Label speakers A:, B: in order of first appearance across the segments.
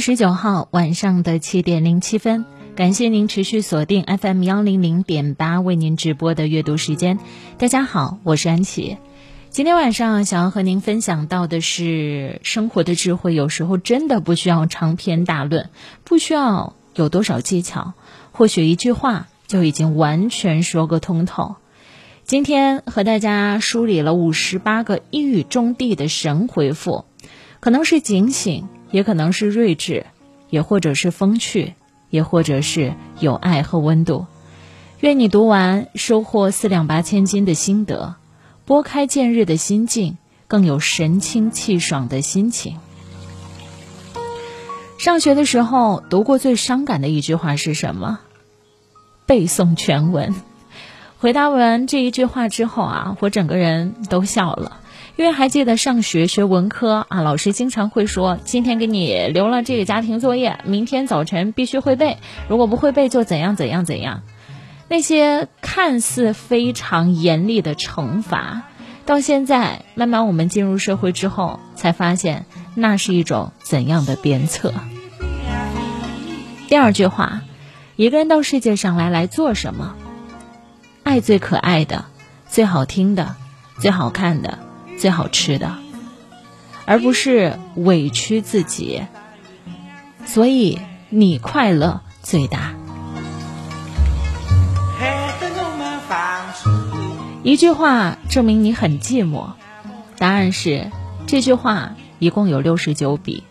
A: 十九号晚上的七点零七分，感谢您持续锁定 FM 幺零零点八为您直播的阅读时间。大家好，我是安琪。今天晚上想要和您分享到的是，生活的智慧有时候真的不需要长篇大论，不需要有多少技巧，或许一句话就已经完全说个通透。今天和大家梳理了五十八个一语中的的神回复，可能是警醒。也可能是睿智，也或者是风趣，也或者是有爱和温度。愿你读完收获四两八千斤的心得，拨开见日的心境，更有神清气爽的心情。上学的时候读过最伤感的一句话是什么？背诵全文。回答完这一句话之后啊，我整个人都笑了。因为还记得上学学文科啊，老师经常会说：“今天给你留了这个家庭作业，明天早晨必须会背，如果不会背就怎样怎样怎样。”那些看似非常严厉的惩罚，到现在慢慢我们进入社会之后，才发现那是一种怎样的鞭策。第二句话，一个人到世界上来来做什么？爱最可爱的、最好听的、最好看的。最好吃的，而不是委屈自己，所以你快乐最大。一句话证明你很寂寞，答案是这句话一共有六十九笔，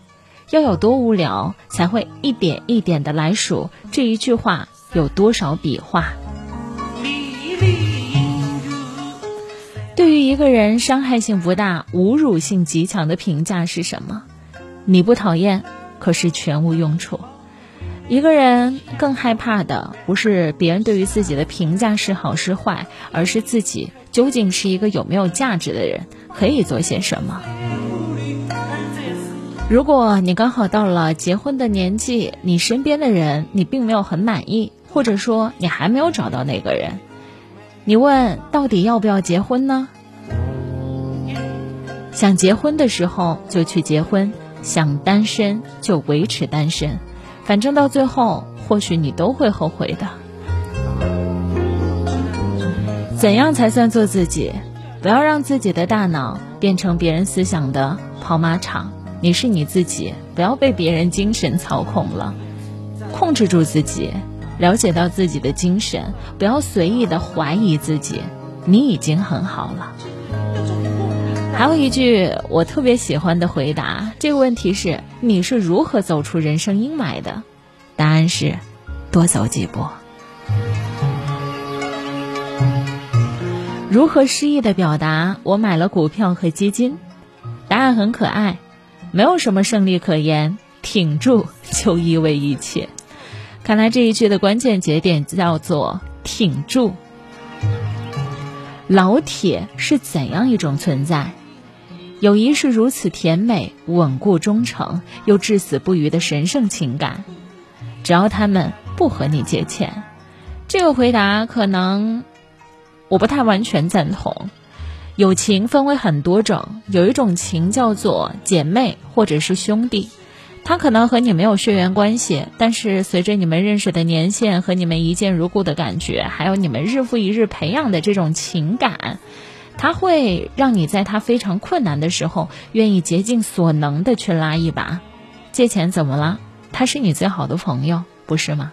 A: 要有多无聊才会一点一点的来数这一句话有多少笔画。对于一个人伤害性不大、侮辱性极强的评价是什么？你不讨厌，可是全无用处。一个人更害怕的不是别人对于自己的评价是好是坏，而是自己究竟是一个有没有价值的人，可以做些什么。如果你刚好到了结婚的年纪，你身边的人你并没有很满意，或者说你还没有找到那个人。你问到底要不要结婚呢？想结婚的时候就去结婚，想单身就维持单身，反正到最后或许你都会后悔的。怎样才算做自己？不要让自己的大脑变成别人思想的跑马场。你是你自己，不要被别人精神操控了，控制住自己。了解到自己的精神，不要随意的怀疑自己，你已经很好了。还有一句我特别喜欢的回答，这个问题是：你是如何走出人生阴霾的？答案是：多走几步。如何诗意的表达？我买了股票和基金。答案很可爱，没有什么胜利可言，挺住就意味一切。看来这一句的关键节点叫做挺住。老铁是怎样一种存在？友谊是如此甜美、稳固、忠诚又至死不渝的神圣情感。只要他们不和你借钱，这个回答可能我不太完全赞同。友情分为很多种，有一种情叫做姐妹或者是兄弟。他可能和你没有血缘关系，但是随着你们认识的年限和你们一见如故的感觉，还有你们日复一日培养的这种情感，他会让你在他非常困难的时候，愿意竭尽所能的去拉一把。借钱怎么了？他是你最好的朋友，不是吗？